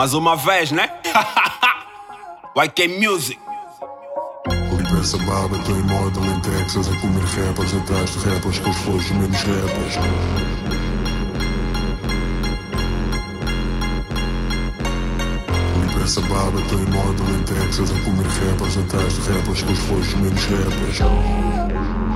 Mais uma vez, né? YK Music. Essa baba, em moda em Texas A comer rappers atrás de rappers Com os flows menos rappers Limpa essa baba, em moda em Texas A comer rappers atrás de rappers Com os flows menos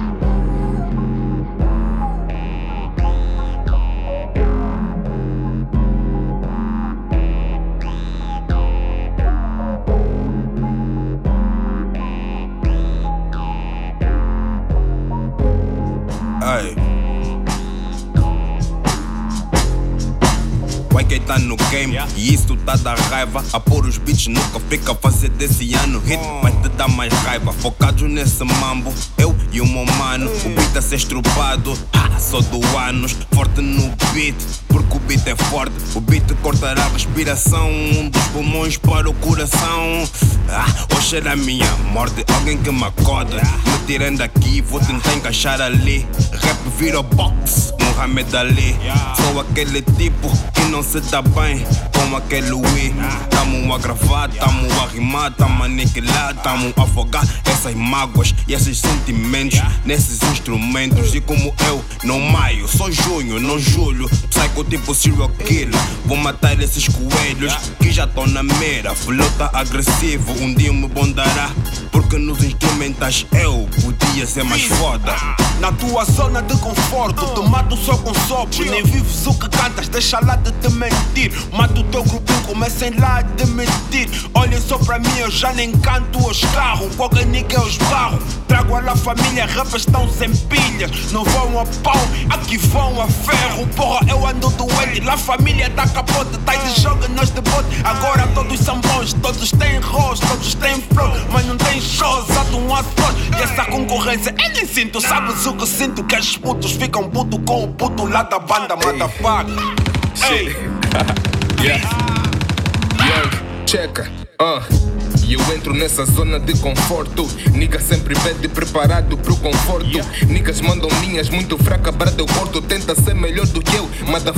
YK tá no game e isso tá da raiva. A pôr os beats nunca fica fazer desse ano hit, vai te dar mais raiva. Focados nesse mambo, eu e o meu mano. O beat a ser estrupado, ah, só do anos. Forte no beat, porque o beat é forte. O beat cortará a respiração, dos pulmões para o coração. Ah, hoje era minha morte, alguém que me acorda. Me tirando aqui, vou tentar encaixar ali. Rap vira box, Muhammad Ali. Sou aquele tipo que não se dá bem com aquele Wii. Tamo a gravar, tamo a rimar, tamo a aniquilar, tamo a afogar essas mágoas e esses sentimentos nesses instrumentos. E como eu não maio, sou junho, não julho. Psycho tipo serial killer. Vou matar esses coelhos que já estão na mira. Flow tá agressivo, um dia me bondará. Porque nos instrumentais eu podia ser mais foda. Na tua zona de conforto, te mato só com sopro. Nem vives o que cantas, deixa lá de te mentir. Mato o teu grupinho, comecem lá a demitir. Olhem só pra mim, eu já nem canto os carros. Qualquer nigga eu esbarro. Trago a la família, rappers estão sem pilhas. Não vão a pau, aqui vão a ferro. Porra, eu ando do L, lá família tá capote. Tá de jogo, nós de bote. Agora todos são bons, todos têm rosto, todos têm flow. Mas não tem shows, ato um ações. E essa concorrência, nem sinto, sabes o que sinto? Que os putos ficam puto com o puto lá da banda, motherfucker. Ei. Yeah. Young, checa, uh. E eu entro nessa zona de conforto. Nigga sempre pede preparado pro conforto. Niggas mandam linhas muito fraca, brada eu corto. Tenta ser melhor do que eu,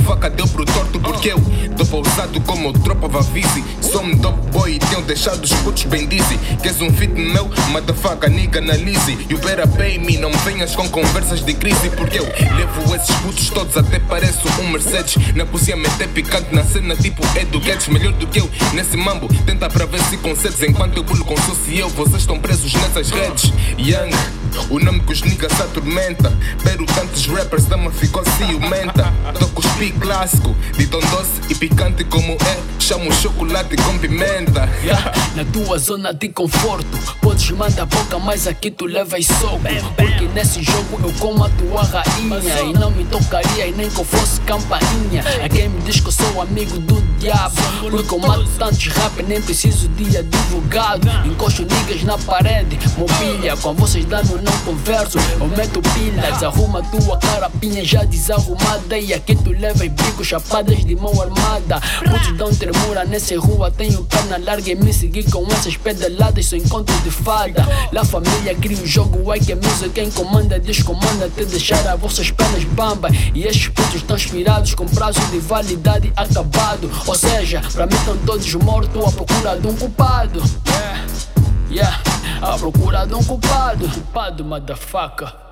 faca deu pro torto. Porque eu tô pausado como tropa Vavisi. Sou um dope boy tenho deixado os putos bem dizzy. Queres um fit meu? faca nigga, analise. You better pay me, não venhas com conversas de crise. Porque eu levo esses putos todos, até pareço um Mercedes. Na poesia meter picante na cena, tipo Edu Guedes. Melhor do que eu nesse mambo, tenta pra ver se consegues Enquanto eu pulo com Suci e eu, vocês estão presos nessas redes Young, o nome que os niggas atormenta Pero tantos rappers, dama ficou ciumenta Toco speak clássico, de tão doce e picante como é Chamo chocolate com pimenta. Yeah. Na tua zona de conforto Podes mandar boca, mas aqui tu levas soco Porque nesse jogo eu como a tua rainha. E não me tocaria e nem que eu fosse campainha. A quem me diz que eu sou amigo do diabo. Porque eu mato tantos rap, nem preciso de advogado. Encosto niggas na parede, mobília. Com vocês dano não converso Eu meto pilha, desarruma tua carapinha já desarrumada. E aqui tu levas bico, chapadas de mão armada Putos dão tremura nessa rua Tenho perna larga e me seguir com essas pedaladas Sou encontro de fada. Lá família cria um jogo, ai que music Quem comanda descomanda Te deixar as vossas pernas bamba. E estes putos estão com prazo de validade acabado. Ou seja, pra mim estão todos mortos à procura de um culpado. Yeah, yeah, à procura de um culpado. Culpado, motherfucker